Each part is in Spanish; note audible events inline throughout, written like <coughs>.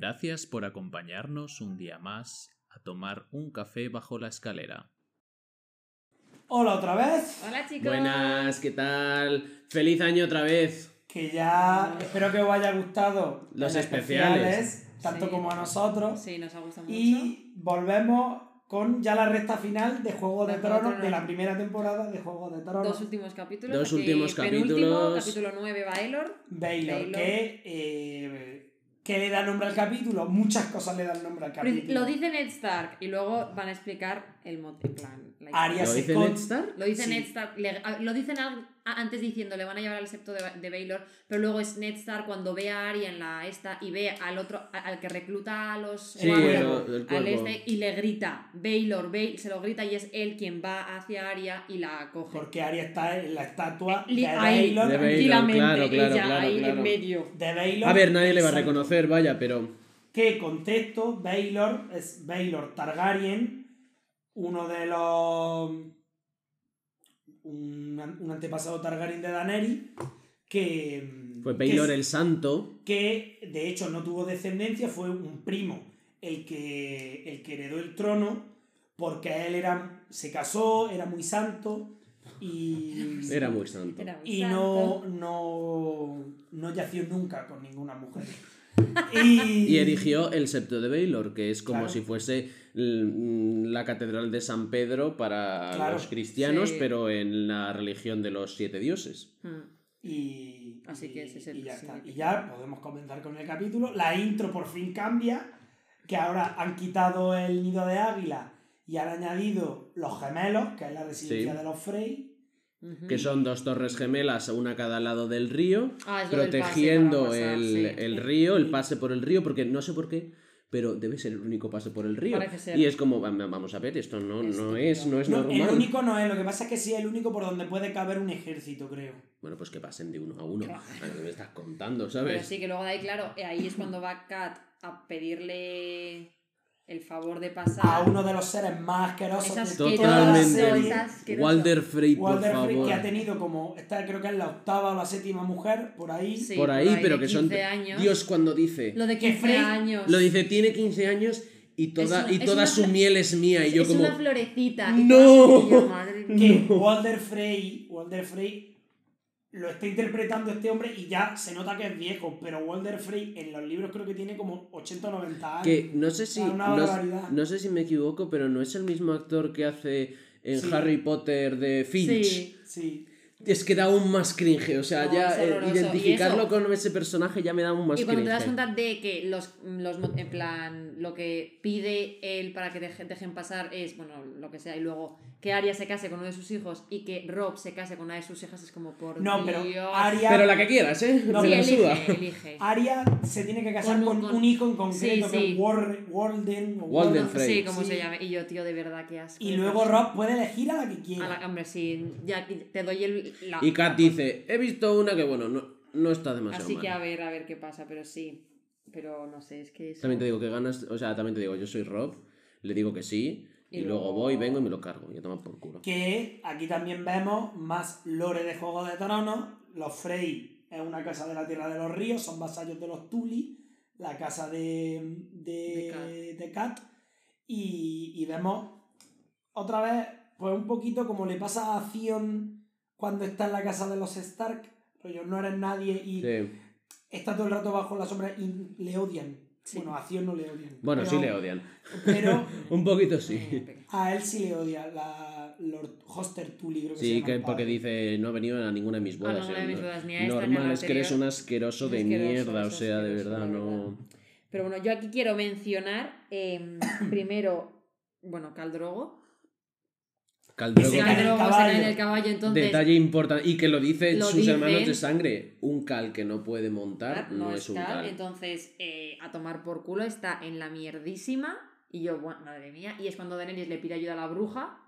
Gracias por acompañarnos un día más a tomar un café bajo la escalera. Hola otra vez. Hola chicos. Buenas, ¿qué tal? Feliz año otra vez. Que ya espero que os haya gustado Los especiales. tanto Sí. como a nosotros. Sí, nos ha gustado mucho. Y volvemos con ya la recta final de Juego de, De de Tronos, de Tronos. la primera temporada de Juego de Tronos. Dos últimos capítulos. Dos últimos penúltimo, capítulos. Capítulo 9, Baelor. Baylor, Baylor. que eh, ¿qué le da nombre al capítulo? Muchas cosas le dan nombre al capítulo. Lo dice Ned Stark y luego van a explicar el motivo. En plan, Arya ¿Lo dice con- Ned Stark? Lo dice Sí. Ned Stark. le- lo dicen al- a- antes diciendo le van a llevar al septo de, de Baylor, pero luego es Ned Stark cuando ve a Arya en la esta y ve al otro, a- al que recluta a los Sí, cuervos, el- el al este y le grita Baylor, Baylor, se lo grita y es él quien va hacia Arya y la coge. Porque Arya está en la estatua Li- de ahí, Baylor. De Baylor, tranquilamente, claro, claro, ella claro, ahí claro. en medio. de Baylor. A ver, nadie le va a reconocer, vaya, pero. Que contexto, Baylor es Baylor Targaryen, uno de los. Un, un antepasado Targaryen de Daenerys, que. Fue Baylor el Santo. que de hecho no tuvo descendencia, fue un primo el que, el que heredó el trono, porque él era, se casó, era muy santo y, <laughs> Era muy santo. Era y santo. no, no, no yació nunca con ninguna mujer. <laughs> Y, Y erigió el septo de Baylor, que es como Claro. si fuese la catedral de San Pedro para Claro. los cristianos, Sí. pero en la religión de los siete dioses. Hmm. y, Así que ese es el y ya está. significado. Y ya podemos comenzar con el capítulo. La intro por fin cambia, que ahora han quitado el nido de águila y han añadido los gemelos, que es la residencia Sí. de los Frey. Que son dos torres gemelas, una a cada lado del río, Ah, protegiendo pasar, el, sí. el río, el pase por el río, porque no sé por qué, pero debe ser el único pase por el río. Parece ser. Y es como, va- vamos a ver, esto no, Es no, es, no es No, normal. el único no es, lo que pasa es que sí es el único por donde puede caber un ejército, creo. Bueno, pues que pasen de uno a uno. Claro. A ver, me estás contando, Pero ¿sabes? sí que luego de ahí, claro, eh, ahí es cuando va Kat a pedirle el favor de pasar. A uno de los seres más asquerosos Esas de toda la asquerosas, serie. asqueroso. Walder Frey, por Walder Frey, favor. que ha tenido como, esta creo que es la octava o la séptima mujer, por ahí. Sí, por ahí, pero que son... 15 años. Dios cuando dice... Lo de Que 15 Frey- años. Lo dice, tiene 15 años y toda, Es una- y es toda una su miel es mía. Y yo es como... una florecita. ¡No! y yo, madre mía. <laughs> Que Walder Frey, Walder Frey lo está interpretando este hombre y ya se nota que es viejo, pero Walder Frey en los libros creo que tiene como 80 o 90 años. Que no sé si... Una no, no sé si me equivoco, pero no es el mismo actor que hace en Sí. Harry Potter de Finch. Sí. Sí. Es que da aún más cringe. O sea, No, ya eh, identificarlo eso- con ese personaje ya me da aún más Y cuando te cringe. das cuenta de que los, los en plan lo que pide él para que deje- dejen pasar es bueno lo que sea y luego que Arya se case con uno de sus hijos y que Rob se case con una de sus hijas es como por No, pero Dios. Arya, Pero la que quieras, ¿eh? No, sí, la suda. elige, elige. Arya se tiene que casar Con con, un- con- un hijo en concreto, Sí, que sí. es War- Walden. o Walden. Frey. Sí, como Sí. se llame. Y yo, tío, de verdad, qué asco. Y luego. Rob puede elegir a la que A quiera. la- hombre, sí, ya te doy el. la- Y Kat dice, he visto una que, bueno, no, no está demasiado Así que mal. a ver, a ver qué pasa, pero sí. Pero no sé, es que. eso- También te digo que ganas, o sea, también te digo, yo soy Rob, le digo que sí, y, Y luego voy, vengo y me lo cargo, y a tomar por culo. Que aquí también vemos más lore de Juego de Tronos. Los Frey es una casa de la Tierra de los Ríos, son vasallos de los Tully, la casa de, de, de Kat. Y, y vemos otra vez, pues un poquito como le pasa a Theon cuando está en la casa de los Stark. Rollo, no eres nadie y Sí. está todo el rato bajo la sombra y le odian. Sí. Bueno, a Theon no le odian. Bueno, pero- sí le odian. Pero <laughs> Un poquito Eh, sí. pero- a él sí le odia la Lord Hoster Tully, creo que se Sí, llama que porque dice, no he venido a ninguna de mis bodas. ninguna de eh, mis bodas, ni a esta, ni a la Normal, es que eres un asqueroso de Asqueroso, mierda, o sea, de verdad, no... Pero bueno, yo aquí quiero mencionar em, <coughs> primero, bueno, Caldrogo. Caldrogo, Ese en el caballo, entonces. detalle importante, y que lo dicen Lo sus dicen. hermanos de sangre, un cal que no puede montar no, no, es un Cal, cal. entonces eh, a tomar por culo está en la mierdísima. Y yo, bueno, madre mía. Y es cuando Daenerys le pide ayuda a la bruja.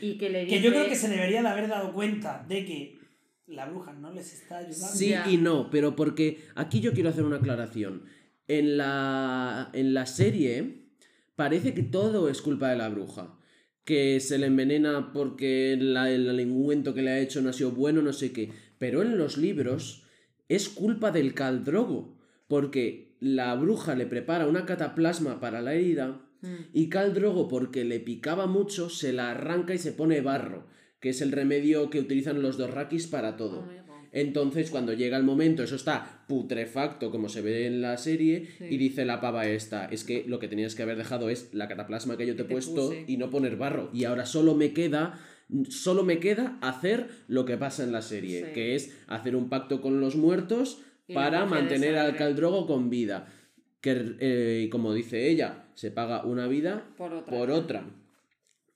Y que le dice. Que yo creo que se debería de haber dado cuenta de que la bruja no les está ayudando. Sí Ya. y no, pero porque aquí yo quiero hacer una aclaración. En la, en la serie parece que todo es culpa de la bruja. Que se le envenena porque la- el ungüento que le ha hecho no ha sido bueno, no sé qué. Pero en los libros es culpa del caldrogo. Porque la bruja le prepara una cataplasma para la herida Mm. y Khal Drogo, porque le picaba mucho, se la arranca y se pone barro, que es el remedio que utilizan los Dorrakis para todo. Amigo. Entonces, cuando llega el momento, eso está putrefacto, como se ve en la serie, Sí. y dice la pava esta, es que lo que tenías que haber dejado es la cataplasma que yo te he puesto puse. y no poner barro. Y ahora solo me queda, solo me queda hacer lo que pasa en la serie, Sí. que es hacer un pacto con los muertos Y para mantener al. Caldrogo con vida. Que, eh, como dice ella, se paga una vida Por otra. por otra.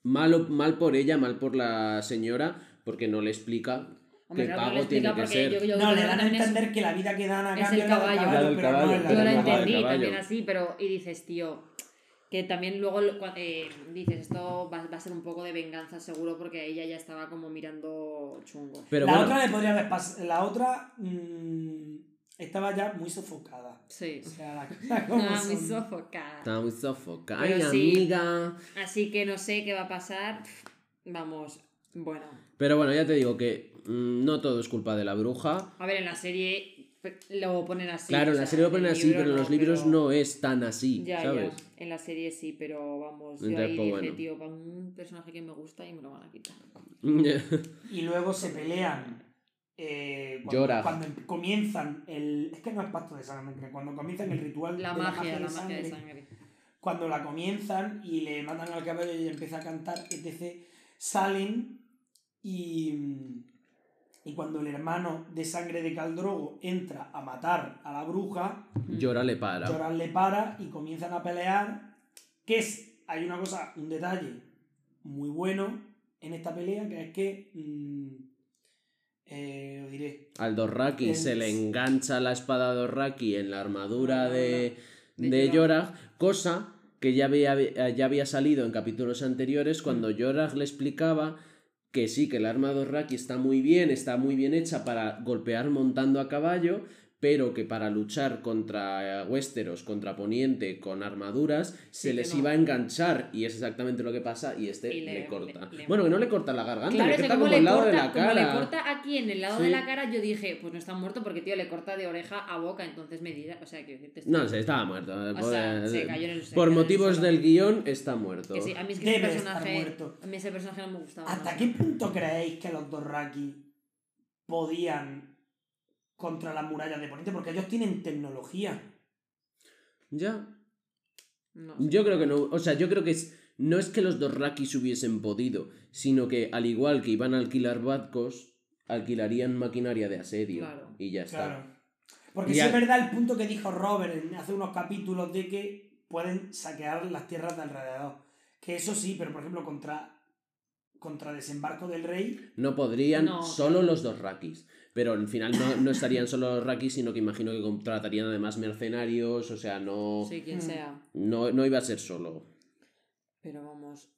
Mal, mal por ella, mal por la señora, porque no le explica Hombre, que pago tiene explica que ser. yo- yo No, le dan a es- entender que la vida que dan a es cambio el es la del caballo. La pero no caballo, la Yo caballo. entendí caballo. también así, pero. Y dices, tío. Que también luego eh, dices, esto va, va a ser un poco de venganza seguro porque ella ya estaba como mirando chungo. Pero la bueno, otra le podría haber pasado. La otra mm, estaba ya muy sofocada. Sí. O sea, las cosas <laughs> como Ah, muy sofocada. estaba muy sofocada. Ay, sí. amiga. Así que no sé qué va a pasar. Vamos, bueno. Pero bueno, ya te digo que no todo es culpa de la bruja. A ver, en la serie lo ponen así. claro, en la sea, serie lo en ponen así, pero en los libros pero- no es tan así, Ya, ¿sabes? ya. En la serie sí, pero vamos. Yo Entonces, ahí pues, dije, bueno. tío, para un personaje que me gusta y me lo van a quitar. <laughs> Y luego se pelean. eh, cuando, Llora. cuando em- comienzan el. Es que no es pacto de sangre, cuando comienzan el ritual La de magia, la de magia de sangre, sangre. cuando la comienzan y le matan al caballo y empieza a cantar, etc., salen y, y cuando el hermano de sangre de Caldrogo entra a matar a la bruja, Llora le para. Joran le para y comienzan a pelear, que es, hay una cosa, un detalle muy bueno en esta pelea, que es que, mm, eh, os diré, Al Dorraki El- se le engancha la espada Dorraki en la armadura de, De de. Yorah, cosa que ya había, ya había salido en capítulos anteriores cuando Mm. Yorah le explicaba que sí, que el arma Dorraki está muy bien, está muy bien hecha para golpear montando a caballo, pero que para luchar contra Westeros, contra Poniente, con armaduras, se que les no. iba a enganchar y es exactamente lo que pasa y este Y le, le- corta. le- le- bueno, que no le corta la garganta, Claro, le que corta como el lado corta, de la como le cara. corta aquí en el lado Sí. de la cara, yo dije, pues no está muerto porque, tío, le corta de oreja a boca, entonces me dirá, o sea, quiero decirte... No sé, estaba muerto. O Por- sea, se cayó en el- se por en el motivos suelo. del guion está muerto. Que sí, a mí es que ese Debe estar personaje... A mí ese personaje no me gustaba. ¿hasta no qué punto creéis que los Dorraki podían contra las murallas de Poniente? Porque ellos tienen tecnología. Ya. No. Yo creo que no. O sea, yo creo que es, no es que los Dorrakis hubiesen podido, sino que al igual que iban a alquilar barcos, alquilarían maquinaria de asedio. Claro. Y ya está. Claro. Porque Ya- sí es verdad el punto que dijo Robert en hace unos capítulos de que pueden saquear las tierras de alrededor. Que eso sí, pero por ejemplo contra, contra desembarco del rey, No podrían No. solo los Dorrakis. Pero al final no, no estarían solo los Rakis, sino que imagino que contratarían además mercenarios. O sea, no, Sí, quien Mm. sea. no, no iba a ser solo. Pero vamos.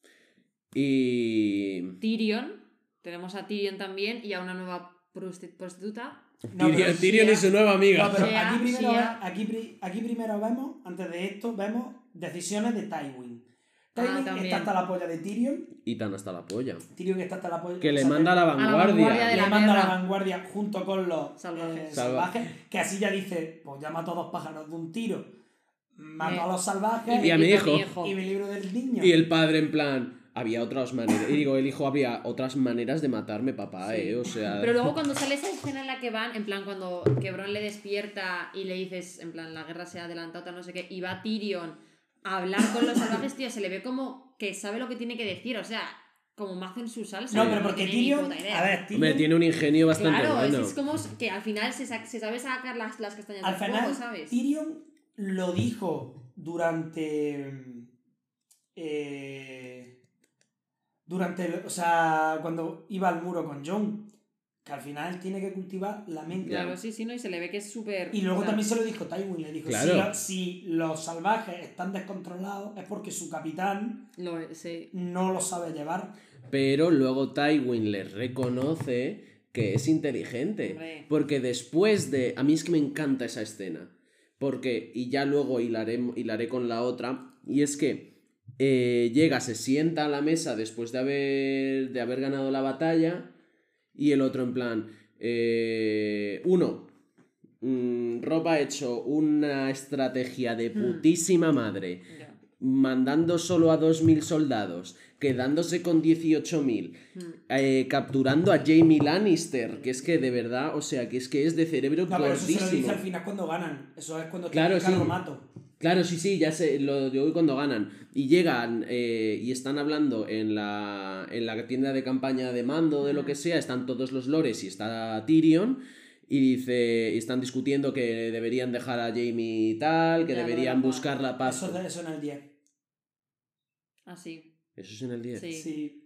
Y. Tyrion. Tenemos a Tyrion también y a una nueva prosti- prostituta. No, Tyrion, y su nueva amiga. No, pero Shea- aquí primero, aquí, aquí primero vemos, antes de esto, vemos decisiones de Tywin. Ah, Tywin también. está hasta la polla de Tyrion. Y tan hasta la polla. Tyrion está hasta la polla. Que o le sea, manda a la vanguardia vanguardia. de le la manda a la vanguardia junto con los Salvajes. eh, Salva- salvajes, que así ya dice, pues ya mato a dos pájaros de un tiro, mato a los salvajes Y a mi hijo. y me libro del niño. Y el padre en plan, había otras maneras, y digo, el hijo había otras maneras de matarme, papá, Sí. eh, o sea... Pero luego cuando sale esa escena en la que van, en plan cuando Quebrón le despierta y le dices, en plan, la guerra se ha adelantado, no sé qué, y va Tyrion a hablar con los salvajes, tío, se le ve como que sabe lo que tiene que decir, o sea, como mazo en su salsa. no, pero porque Tyrion, a ver, Tyrion, Hombre, tiene un ingenio bastante Claro, es, bueno. es como que al final se, sa- se sabe sacar las, las castañas al del final, fuego, ¿sabes? Tyrion lo dijo durante. eh, durante. O sea, cuando iba al muro con John. Que al final tiene que cultivar la mente. Claro, sí, sí, ¿no? Y se le ve que es súper... Y luego o sea, también se lo dijo Tywin, le dijo, Claro. si, lo- si los salvajes están descontrolados es porque su capitán Lo, sí. no lo sabe llevar. Pero luego Tywin le reconoce que es inteligente. Hombre. Porque después de... A mí es que me encanta esa escena. Porque, y ya luego hilaré, hilaré con la otra, y es que eh, llega, se sienta a la mesa después de haber, de haber ganado la batalla, y el otro en plan, eh, uno, mm, Rob ha hecho una estrategia de Hmm. putísima madre, mandando solo a 2.000 soldados, quedándose con 18.000, Mm. eh, capturando a Jamie Lannister, que es que de verdad, o sea, que es que es de cerebro No, pero eso se lo dice al final cuando ganan. Eso es cuando Claro, tienen el sí. carromato. Claro, sí, sí, ya sé, lo de hoy cuando ganan. Y llegan eh, y están hablando en la, en la tienda de campaña de mando, de lo que sea, están todos los lores y está Tyrion. Y dice, y están discutiendo que deberían dejar a Jamie y tal, que deberían buscar la paz. Eso, eso en el 10. Así. Eso es en el 10. Sí. Sí.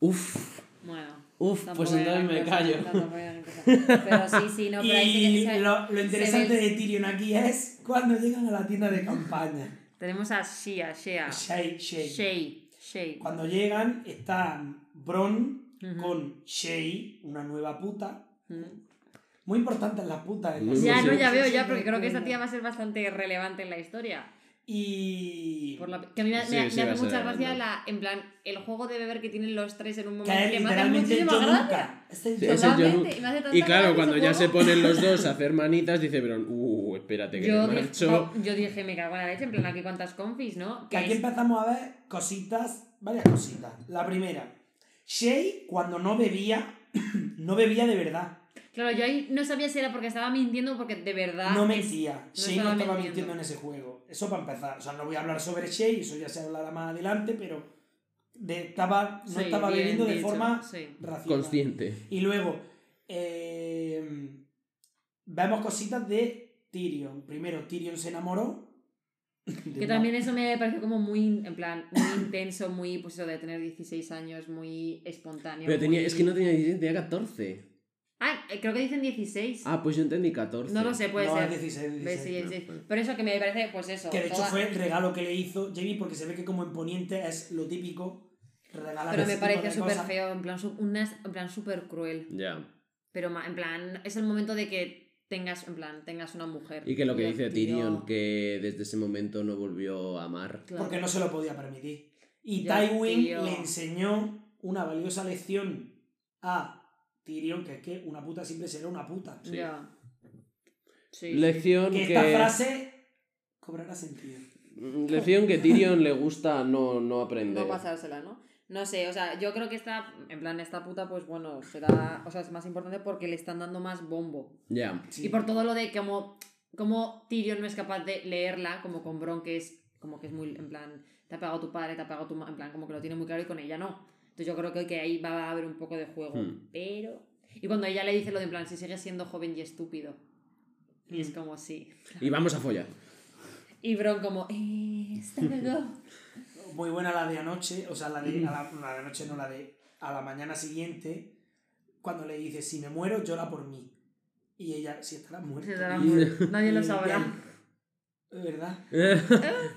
Uf, Bueno. uf, pues entonces me cosa, callo. Pero sí, sí, no, pero ahí sí que y se- lo, lo se interesante ve- de Tyrion aquí es cuando llegan a la tienda de campaña. Tenemos a Shea, Shea. Shay, Shay. Shay. Shay. Cuando llegan están Bron con Shay, una nueva puta. Mm. Muy importantes las putas. en Ya, no, ya veo ya, porque creo que esta tía va a ser bastante relevante en la historia. Y... Por la- que a mí me, Sí, me- sí me hace mucha gracia la, en plan, el juego de beber que tienen los tres en un momento Que que me hace muchísima gracia. Sí, y me hace tanta Y claro, cuando ya se ponen los dos a <laughs> hacer manitas, dice, pero, uh, espérate que yo, me dije, marcho. no, yo dije, me cago en la leche, en plan, aquí cuántas confis, ¿no? Que Que aquí es- empezamos a ver cositas, varias cositas. La primera, Shay cuando no bebía, <clears throat> no bebía de verdad. Claro, yo ahí no sabía si era porque estaba mintiendo o porque de verdad. No mentía. Shay no estaba estaba mintiendo. mintiendo en ese juego. Eso para empezar. O sea, no voy a hablar sobre Shay, eso ya se hablará más adelante, pero de- estaba, no Sí, estaba bien bebiendo de dicho, forma sí. racional. Consciente. Y luego, eh, vemos cositas de Tyrion. Primero, Tyrion se enamoró. <laughs> de Que también eso me pareció como muy, en plan, muy intenso, muy, pues eso de tener 16 años, muy espontáneo. Pero tenía, muy- es que no tenía 16, tenía 14. Ah, creo que dicen 16. Ah, pues yo entendí 14. no lo sé, puede no, ser. es 16, Ves, 16. sí, no, 16. pues. Pero eso que me parece, pues eso. Que de hecho toda- fue el regalo que le hizo Jamie porque se ve que como en Poniente es lo típico regalar Pero me de súper feo, en plan, una, en plan súper cruel. Ya. Pero ma- en plan, es el momento de que tengas, en plan, tengas una mujer. Y que lo que dice tío- Tyrion, que desde ese momento no volvió a amar. Claro. Porque no se lo podía permitir. Y Ya, Tywin tío. le enseñó una valiosa lección a Tyrion, que es que una puta siempre será una puta. Sí. Ya. Sí, sí. Lección Que que, esta frase cobrará sentido. Mm, lección que Tyrion le gusta no, no aprender. No pasársela, ¿no? No sé, o sea, yo creo que esta, en plan, esta puta, pues bueno, será, o sea, es más importante porque le están dando más bombo. Ya. Sí. Y por todo lo de como, como Tyrion no es capaz de leerla, como con Bron, que es como que es muy, en plan, te ha pegado tu padre, te ha pegado tu madre, en plan, como que lo tiene muy claro y con ella no. Entonces yo creo que, que ahí va a haber un poco de juego. Hmm. Pero... Y cuando ella le dice lo de, en plan, si sigues siendo joven y estúpido. Y es Mm. como, sí. Y vamos a follar. Y Bron como, eh, hasta luego. <laughs> Muy buena la de anoche, o sea, la de, a la, la de anoche, no la de a la mañana siguiente, cuando le dice, si me muero, llora por mí. Y ella, si estará muerta. Y- muerto. <laughs> Nadie lo sabrá. <laughs> Es verdad.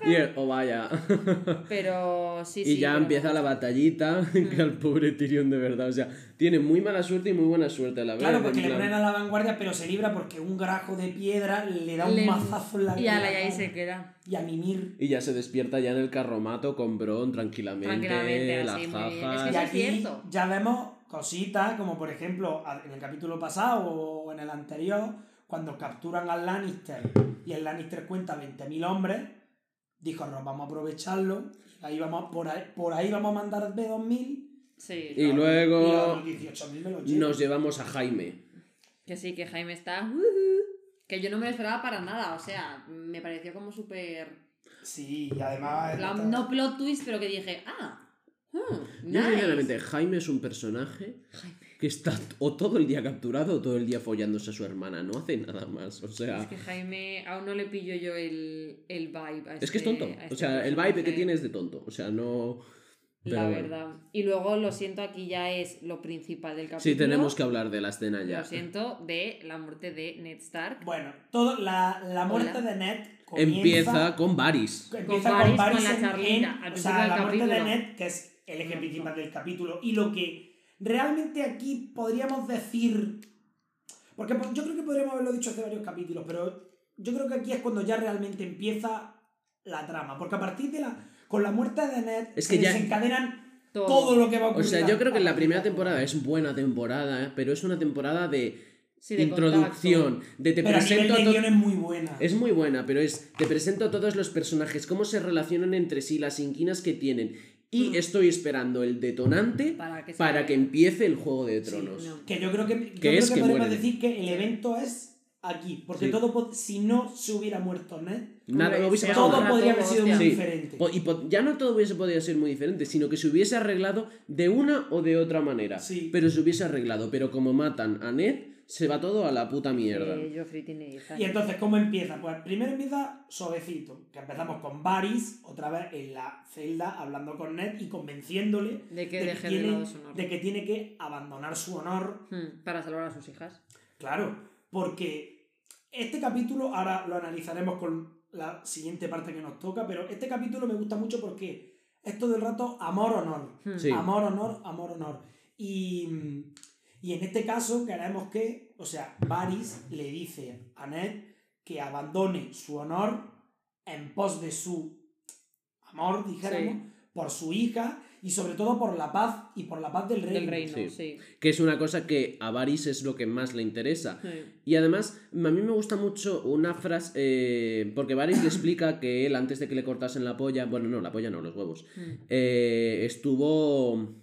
y él, oh vaya. <laughs> Pero sí, y sí. ya pero empieza la batallita, <laughs> que al pobre Tyrion de verdad. O sea, tiene muy mala suerte y muy buena suerte a la vez. Claro, porque le ponen a la vanguardia, pero se libra porque un grajo de piedra le da un mazazo en la Y la y ahí se queda. Y a Mimir. Y ya se despierta ya en el carromato con Bron tranquilamente. Así, bien. jajas. Es que Y es aquí cierto. ya vemos cositas, como por ejemplo en el capítulo pasado o en el anterior, cuando capturan al Lannister y el Lannister cuenta 20.000 hombres, dijo, no, vamos a aprovecharlo, ahí vamos, por, ahí, por ahí vamos a mandar B2000 Sí. Y luego y los otros 18.000 me los llevo. Nos llevamos a Jaime. Que sí, que Jaime está. Que yo no me lo esperaba para nada. O sea, me pareció como súper. Sí, y además... No plot twist, pero que dije, ah. hmm, Yo, nice". sinceramente, Jaime es un personaje Jaime. Que está o todo el día capturado o todo el día follándose a su hermana. No hace nada más. O sea, Es que Jaime, aún no le pillo yo el, el vibe. A es que es este- tonto. O este sea, el vibe que tiene es de tonto. O sea, no. La bueno. verdad. Y luego lo siento, aquí ya es lo principal del capítulo. Sí, tenemos que hablar de la escena ya. Lo siento, de la muerte de Ned Stark. Bueno, todo, la, la muerte Hola. de Ned Empieza con Varys. Empieza Con con Varys, Varys con la en- en- o sea, la muerte de. Ned, que es el eje principal del capítulo, y lo que realmente aquí podríamos decir, porque po- yo creo que podríamos haberlo dicho hace varios capítulos, pero yo creo que aquí es cuando ya realmente empieza la trama, porque a partir de la, con la muerte de Ned Es se que ya- desencadenan Todo. todo lo que va a O ocurrir. sea, yo creo que la primera temporada es buena temporada, ¿eh? pero es una temporada de Sí, de introducción, de te Pero a nivel presento a de to- es muy buena. Es muy buena, pero es te presento a todos los personajes, cómo se relacionan entre sí, las inquinas que tienen. Y Mm. estoy esperando el detonante Para que para empiece el Juego de Tronos. no. Que yo creo que, yo Que creo es que que podemos decir que el evento es aquí. Porque Sí. todo si no se hubiera muerto Ned, Nada, no hubiese todo nada. podría haber sido muy diferente. Y ya no todo hubiese podido ser muy diferente, sino que se hubiese arreglado de una o de otra manera. Sí. Pero se hubiese arreglado. Pero como matan a Ned, se va todo a la puta mierda. Joffrey tiene 10 Y entonces, ¿cómo empieza? Pues primero empieza suavecito, que empezamos con Varys, otra vez en la celda, hablando con Ned y convenciéndole De que de, deje de tiene, lado su honor. de que tiene que abandonar su honor. Hmm, para salvar a sus hijas. Claro, porque este capítulo, ahora lo analizaremos con la siguiente parte que nos toca, pero este capítulo me gusta mucho porque es todo el rato amor-honor. Hmm. Sí. Amor, honor, amor, honor. Y, y en este caso queremos que, o sea, Varys le dice a Ned que abandone su honor en pos de su amor, dijéramos, Sí. por su hija y sobre todo por la paz y por la paz del reino. Del reino, Sí. sí. Que es una cosa que a Varys es lo que más le interesa. Sí. Y además, a mí me gusta mucho una frase, eh, porque Varys le explica que él, antes de que le cortasen la polla, bueno, no, la polla no, los huevos, Hmm. eh, estuvo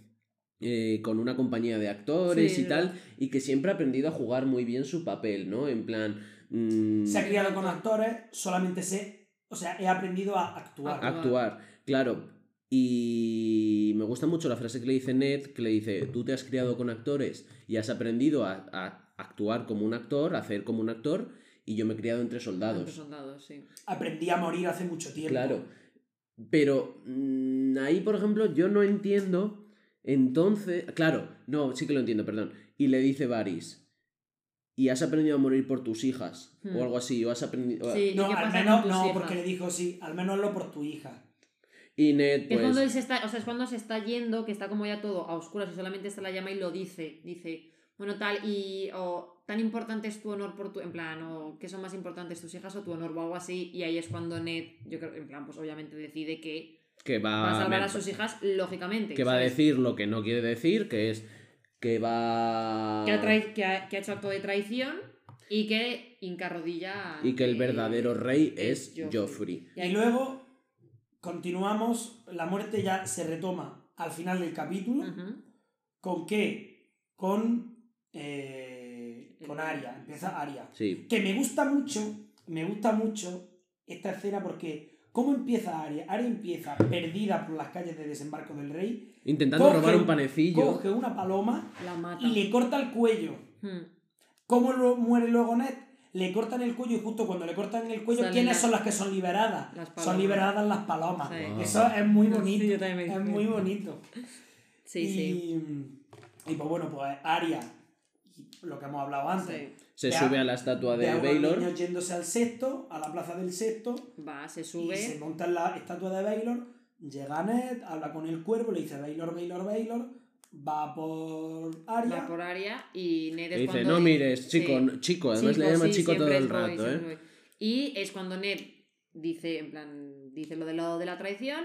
eh, con una compañía de actores Sí, y tal, verdad. y que siempre ha aprendido a jugar muy bien su papel, ¿no? En plan... mm, Se ha criado con actores, solamente sé, o sea, he aprendido a actuar. A- actuar, claro. Y me gusta mucho la frase que le dice Ned, que le dice, tú te has criado con actores y has aprendido a, a actuar como un actor, a hacer como un actor, y yo me he criado entre soldados. Entre soldados, sí. Aprendí a morir hace mucho tiempo. Claro. Pero mm, ahí, por ejemplo, yo no entiendo. Entonces. Claro, no, sí que lo entiendo, perdón. Y le dice Varys. Y has aprendido a morir por tus hijas. Hmm. O algo así. O has aprendido. Sí. ¿Y No, qué al menos con tus no, hijas? porque le dijo sí, al menos hazlo por tu hija. Y Ned, Que es cuando él pues. se está, o sea, es cuando se está yendo, que está como ya todo a oscuras y solamente está la llama y lo dice. Dice, bueno, tal, y o tan importante es tu honor por tu, en plan, o que son más importantes tus hijas o tu honor o algo así. Y ahí es cuando Ned, yo creo, en plan, pues obviamente decide que Que va, va a salvar a sus hijas, lógicamente. que va a decir lo que no quiere decir, que es. Que va. Que ha, trai- que ha- que ha hecho acto de traición y que hinca rodilla. Y que el verdadero rey es es Joffrey. Joffrey. Y ahí- Y luego continuamos, la muerte ya se retoma al final del capítulo. ¿Con qué? Con, eh, con Aria, empieza Aria. Sí. Que me gusta mucho, me gusta mucho esta escena porque ¿cómo empieza Aria? Aria empieza perdida por las calles de desembarco del rey, Intentando Coge- robar un panecillo. coge una paloma La mata. y le corta el cuello. Hmm. ¿Cómo lo muere luego Ned? Le cortan el cuello y justo cuando le cortan el cuello, Salen ¿quiénes las- son las que son liberadas? Son liberadas las palomas. Sí. Wow. Eso es muy Sí, bonito. yo también me es muy bonito. Sí, y, sí. y pues bueno, pues Aria, lo que hemos hablado antes, Sí. Se sube a- a la estatua de de Baylor. niños yéndose al sexto, a la plaza del sexto, Va, se y sube. se monta en la estatua de Baylor, llega Ned, habla con el cuervo, le dice Baylor, Baylor, Baylor, va por Aria, Va por área y Ned es Y dice, cuando no mires, chico, sí. no- chico, además le llama sí, chico todo el rato, ¿eh? Y es cuando Ned dice, en plan, dice lo del lado de la traición,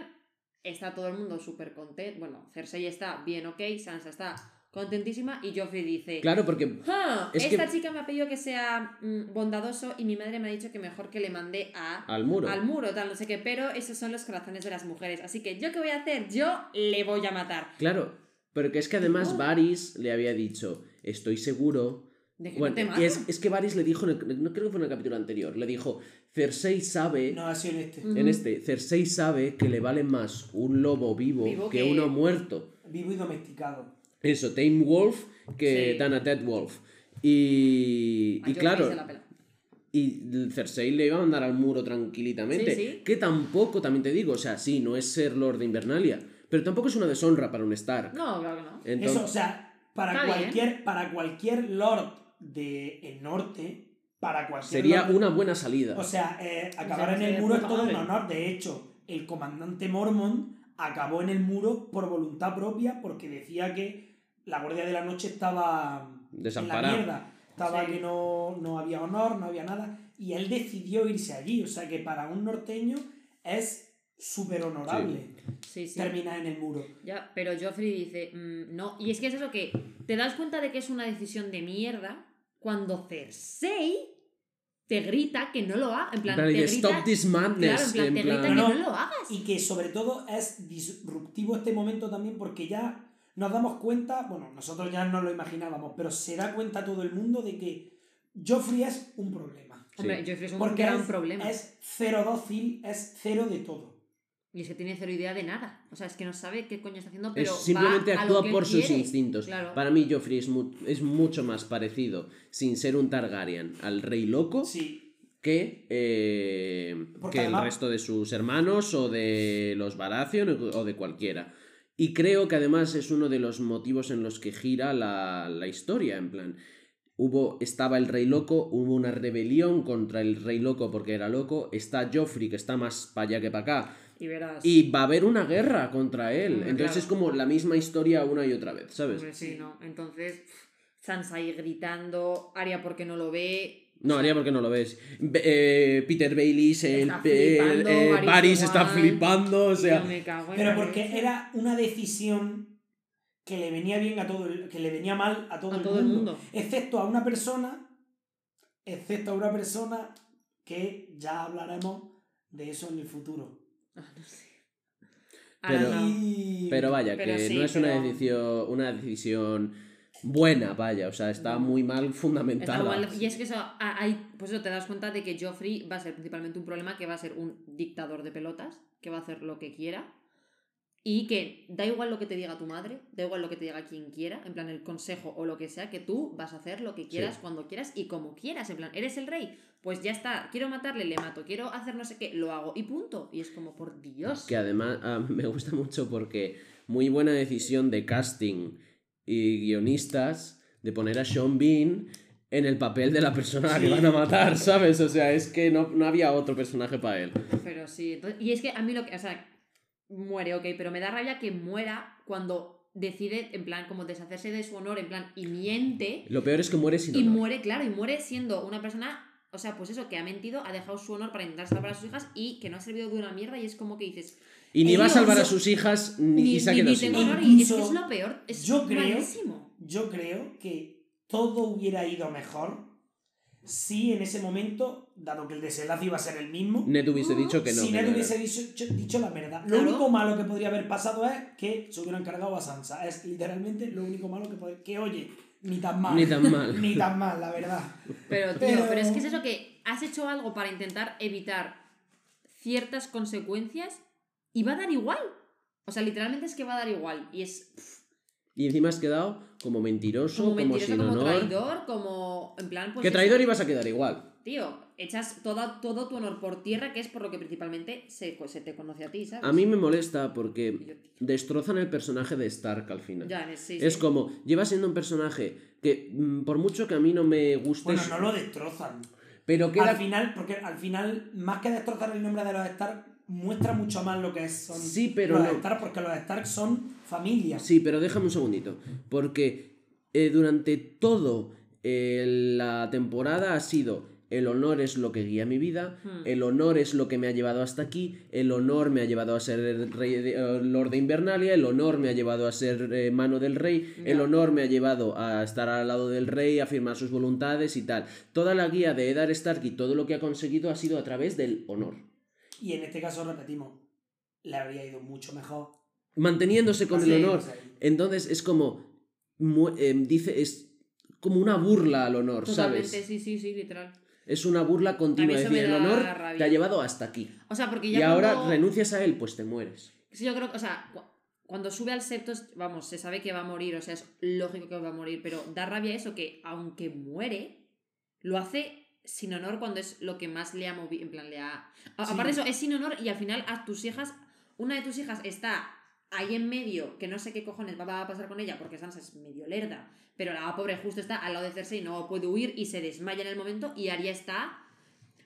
está todo el mundo súper contento, bueno, Cersei está bien, ok, Sansa está contentísima y Joffrey dice, Claro, porque "Ah, es esta que- chica me ha pedido que sea mm, bondadoso y mi madre me ha dicho que mejor que le mande a... al muro. Al muro, tal, no sé qué, pero esos son los corazones de las mujeres. Así que, ¿yo qué voy a hacer? Yo le voy a matar. Claro, pero que es que además. Varys le había dicho, estoy seguro... De que Bueno, no te que mato. es, es que Varys le dijo, en el- no creo que fue en el capítulo anterior, le dijo, Cersei sabe, no sido en este, en este, Cersei sabe que le vale más un lobo vivo, Vivo que, que- uno muerto. vivo y domesticado. Eso, Tame Wolf que Sí. Dan a Dead Wolf. Y, claro, y Cersei le iba a mandar al muro tranquilitamente. Sí, sí. Que tampoco, también te digo, o sea, sí, no es ser Lord de Invernalia, pero tampoco es una deshonra para un Stark. No, claro que no. Entonces, Eso, o sea, para Está bien. cualquier, para cualquier lord del norte, para cualquier sería lord- una buena salida. O sea, eh, acabar sea, en el muro es todo un honor. De hecho, el comandante Mormon acabó en el muro por voluntad propia porque decía que la Guardia de la Noche estaba en la Desamparada. mierda. Estaba Sí. que no, no había honor, no había nada. Y él decidió irse allí. O sea que para un norteño es súper honorable Sí, sí. terminar en el muro. Ya, pero Joffrey dice, mm, no. Y es que es eso que te das cuenta de que es una decisión de mierda, cuando Cersei te grita que no lo hagas. En plan, te grita, Stop this madness. claro, en plan, te plan- grita que No, lo hagas. Y que sobre todo es disruptivo este momento también porque ya nos damos cuenta, bueno, nosotros ya no lo imaginábamos, pero se da cuenta todo el mundo de que Joffrey es un problema. Hombre, Sí. Joffrey es un Porque gran es, problema. es cero dócil, es cero de todo. Y es que tiene cero idea de nada. O sea, es que no sabe qué coño está haciendo, Es pero simplemente va a lo actúa que por sus quiere. instintos. Claro. Para mí, Joffrey es, mu- es mucho más parecido, sin ser un Targaryen, al Rey Loco Sí, que, eh, que el resto de sus hermanos o de los Baratheon o o de cualquiera. Y creo que además es uno de los motivos en los que gira la, la historia, en plan. Hubo, estaba el rey loco, hubo una rebelión contra el rey loco porque era loco, está Joffrey que está más para allá que para acá, Y verás. y va a haber una guerra contra él. Entonces claro. es como la misma historia una y otra vez, ¿sabes? Hombre, sí, ¿no? Entonces, Sansa ahí gritando, Arya porque no lo ve. No, haría porque no lo ves. Eh, Peter Bailey, el, Está el- flipando, eh, Varys Varys está flipando, o sea... Yo me cago en pero porque era una decisión que le venía bien a todo el, que le venía mal a todo, A el, todo el mundo, excepto a una persona excepto a una persona que ya hablaremos de eso en el futuro Ah, no sé. <laughs> Pero-. Y- Pero vaya, Pero que sí, no es una decisión, una decisión buena, vaya, o sea, está muy mal fundamentada. mal- Y es que eso, hay, pues eso te das cuenta de que Joffrey va a ser principalmente un problema que va a ser un dictador de pelotas, que va a hacer lo que quiera. Y que da igual lo que te diga tu madre, da igual lo que te diga quien quiera, en plan el consejo o lo que sea, que tú vas a hacer lo que quieras, Sí. cuando quieras y como quieras. En plan, eres el rey, pues ya está, quiero matarle, le mato, quiero hacer no sé qué, lo hago y punto. Y es como, por Dios. Que además me gusta mucho porque muy buena decisión de casting y guionistas de poner a Sean Bean en el papel de la persona a la que van a matar, ¿sabes? O sea, es que no, no había otro personaje para él. Pero sí, entonces- y es que a mí lo que, o sea, muere, ok, pero me da rabia que muera cuando decide, en plan, como deshacerse de su honor, en plan, y miente, Lo peor es que muere sin y honor. muere, claro, y muere siendo una persona, o sea, pues eso, que ha mentido, ha dejado su honor para intentar salvar a sus hijas y que no ha servido de una mierda, y es como que dices, Y ni va a salvar a sus hijas ni, ni, y se ha ni- quedado ni tengo honor. y es que es lo peor, es yo creo- malísimo. yo creo que todo hubiera ido mejor si en ese momento dado que el desenlace iba a ser el mismo Ned hubiese dicho que no. si era. hubiese dicho, dicho la verdad. Lo Claro. único malo que podría haber pasado es que se hubieran cargado a Sansa. Es literalmente lo único malo que puede... Que oye, ni tan mal. Ni tan mal. <laughs> Ni tan mal, la verdad. Pero, tío, Pero- pero... es que es eso que has hecho algo para intentar evitar ciertas consecuencias y va a dar igual. O sea, literalmente es que va a dar igual. Y es pff, Y encima has quedado como mentiroso, como como, mentiroso, sin como honor. traidor, como. En plan, pues. que traidor ibas a quedar igual. Tío, echas toda, todo tu honor por tierra, que es por lo que principalmente se, se te conoce a ti, ¿sabes? A mí me molesta porque yo, destrozan el personaje de Stark al final. Ya, es, sí, Es sí. como, lleva siendo un personaje que, mm, por mucho que a mí no me guste, Bueno, no lo destrozan. pero Al queda... final, porque al final, más que destrozar el nombre de los Stark, muestra mucho más lo que es, son Sí, pero los no. Stark, porque los Stark son familia. Sí, pero déjame un segundito. Porque eh, durante todo eh, la temporada ha sido el honor es lo que guía mi vida, Hmm. el honor es lo que me ha llevado hasta aquí, el honor me ha llevado a ser el rey de, eh, Lord de Invernalia, el honor me ha llevado a ser eh, mano del rey, el honor me ha llevado a estar al lado del rey, a firmar sus voluntades y tal. Toda la guía de Eddard Stark y todo lo que ha conseguido ha sido a través del honor. Y en este caso, repetimos, le habría ido mucho mejor. Manteniéndose con Así, el honor. o sea, Entonces es como. em, dice, es como una burla al honor, Totalmente, ¿sabes? sí, sí, sí, literal. Es una burla continua. Es decir, el honor rabia. te ha llevado hasta aquí. O sea, porque Y ya. ahora cuando- renuncias a él, pues te mueres. Sí, yo creo que, o sea, cu- cuando sube al septo, es- vamos, se sabe que va a morir, o sea, es lógico que va a morir, pero da rabia eso que, aunque muere, lo hace sin honor cuando es lo que más le ha movido, en plan, le ha... a- Sí. Aparte de eso, es sin honor y al final a tus hijas, una de tus hijas está ahí en medio, que no sé qué cojones va a pasar con ella, porque Sansa es medio lerda, pero la pobre justo está al lado de Cersei, no puede huir y se desmaya en el momento y Arya está...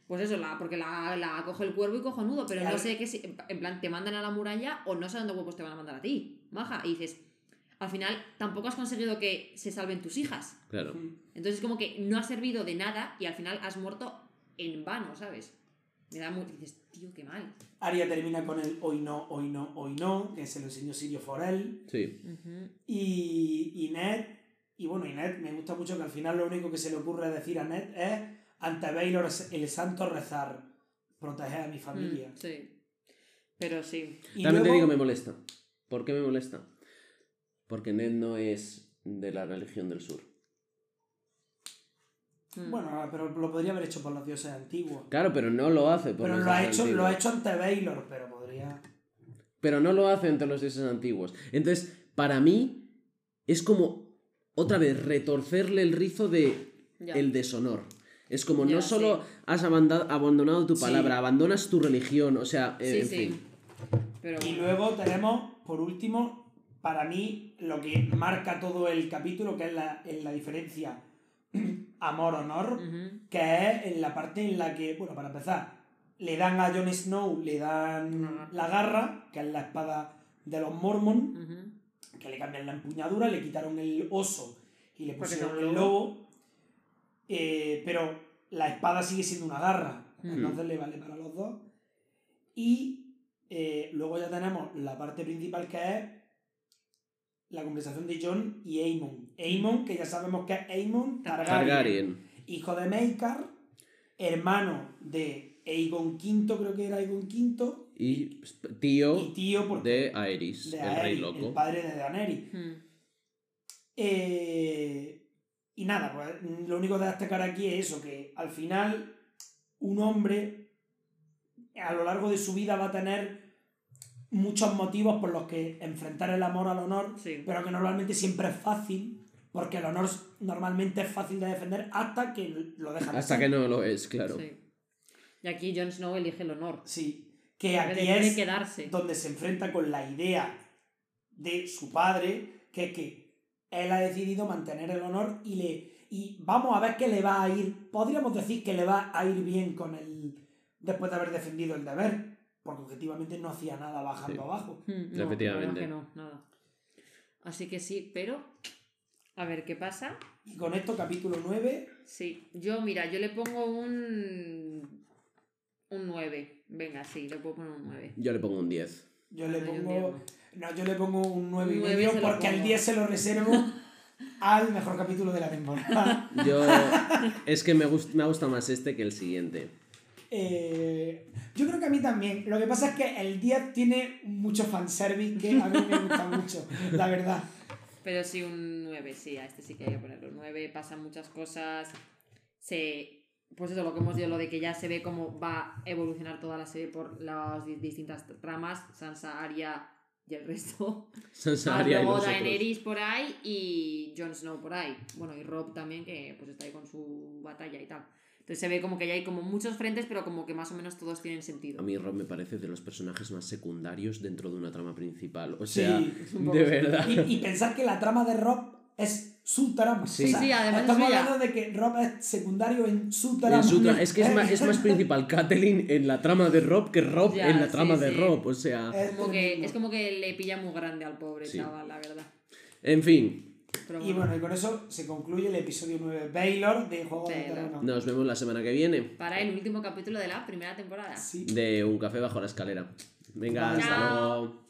Pues eso, la, porque la, la coge el cuervo y cojonudo, pero Claro. no sé qué si, en plan, te mandan a la muralla o no sé dónde huevos te van a mandar a ti, maja. Y dices, al final tampoco has conseguido que se salven tus hijas. Claro. Entonces como que no ha servido de nada y al final has muerto en vano, ¿sabes? Me da muy... Dices, tío, qué mal. Arya termina con el hoy no, hoy no, hoy no, que se lo enseñó Sirio Forel. Sí. Y, y Ned, Y bueno, y Ned, me gusta mucho que al final lo único que se le ocurre decir a Ned es ante Baylor el santo rezar, proteger a mi familia. Mm, sí. Pero sí. Y También te digo, me molesta. ¿Por qué me molesta? Porque Ned no es de la religión del sur. Mm. Bueno, pero lo podría haber hecho por los dioses antiguos. Claro, pero no lo hace. por Pero los lo ha, hecho, lo ha hecho ante Baylor, pero podría... Pero no lo hace entre los dioses antiguos. Entonces, para mí, es como otra vez retorcerle el rizo de Ya. el deshonor. Es como Ya, no solo sí. has abandonado tu Sí. palabra, abandonas tu religión, o sea, eh, Sí, en sí. fin. Pero Y luego tenemos, por último, para mí, lo que marca todo el capítulo, que es la, en la diferencia <clears throat> amor-honor, que es en la parte en la que, bueno, para empezar, le dan a Jon Snow, le dan la garra, que es la espada de los Mormon, que le cambian la empuñadura, le quitaron el oso y le pusieron el lobo, eh, pero la espada sigue siendo una garra, entonces le vale para los dos. Y eh, luego ya tenemos la parte principal que es la conversación de Jon y Aemon. Aemon, que ya sabemos que es Aemon Targaryen, Targaryen. hijo de Maekar, hermano de Aegon V, creo que era Aegon V, Y tío y tío de Aerys, de el rey loco. el padre de Daenerys. Mm. Eh, y nada, pues lo único de destacar aquí es eso, que al final un hombre a lo largo de su vida va a tener muchos motivos por los que enfrentar el amor al honor, Sí. pero que normalmente siempre es fácil, porque el honor normalmente es fácil de defender hasta que lo dejan de Hasta que no lo es, claro. Sí. Y aquí Jon Snow elige el honor. Sí, que aquí es quedarse. donde se enfrenta con la idea de su padre, que es que él ha decidido mantener el honor y le y vamos a ver que le va a ir, podríamos decir que le va a ir bien con el después de haber defendido el deber, porque objetivamente no hacía nada bajando Sí. abajo. Mm, no, Efectivamente. la verdad que no, nada. Así que sí, pero a ver qué pasa. Y con esto capítulo 9, Sí, yo mira, yo le pongo un un 9. Venga, sí, le puedo poner un 9. Yo le pongo un 10. yo le No, pongo 10 no, yo le pongo un 9 y medio porque al pongo. 10 se lo reservo <laughs> al mejor capítulo de la temporada. Yo. es que me, gust- me ha gustado más este que el siguiente. Eh, yo creo que a mí también. Lo que pasa es que el 10 tiene mucho fanservice que a mí me gusta mucho, la verdad. Pero sí, un 9, sí, a este sí que hay que ponerlo. 9, pasan muchas cosas. Se. Pues eso, lo que hemos dicho, lo de que ya se ve cómo va a evolucionar toda la serie por las di- distintas tramas. Sansa, Arya y el resto. Sansa, Arya y luego. Daenerys por ahí y Jon Snow por ahí. Bueno, y Rob también, que pues está ahí con su batalla y tal. Entonces se ve como que ya hay como muchos frentes, pero como que más o menos todos tienen sentido. A mí Rob me parece de los personajes más secundarios dentro de una trama principal. O sea, Sí, de así. verdad. Y, y pensar que la trama de Rob es su trama. Sí. O sea, Sí, además es estamos hablando de que Rob es secundario en su trama. En su tra- es que es más, es más principal Catelyn en la trama de Rob que Rob Ya, en la sí, trama de sí. Rob. O sea, Es Como que, es como que le pilla muy grande al pobre Sí. chaval, la verdad. en fin, Pero Y bueno, y con eso se concluye el episodio 9 Baylor de Juego de Baylor. Tronos. nos vemos la semana que viene Para el último capítulo de la primera temporada. Sí. de Un café bajo la escala. Venga, hasta luego.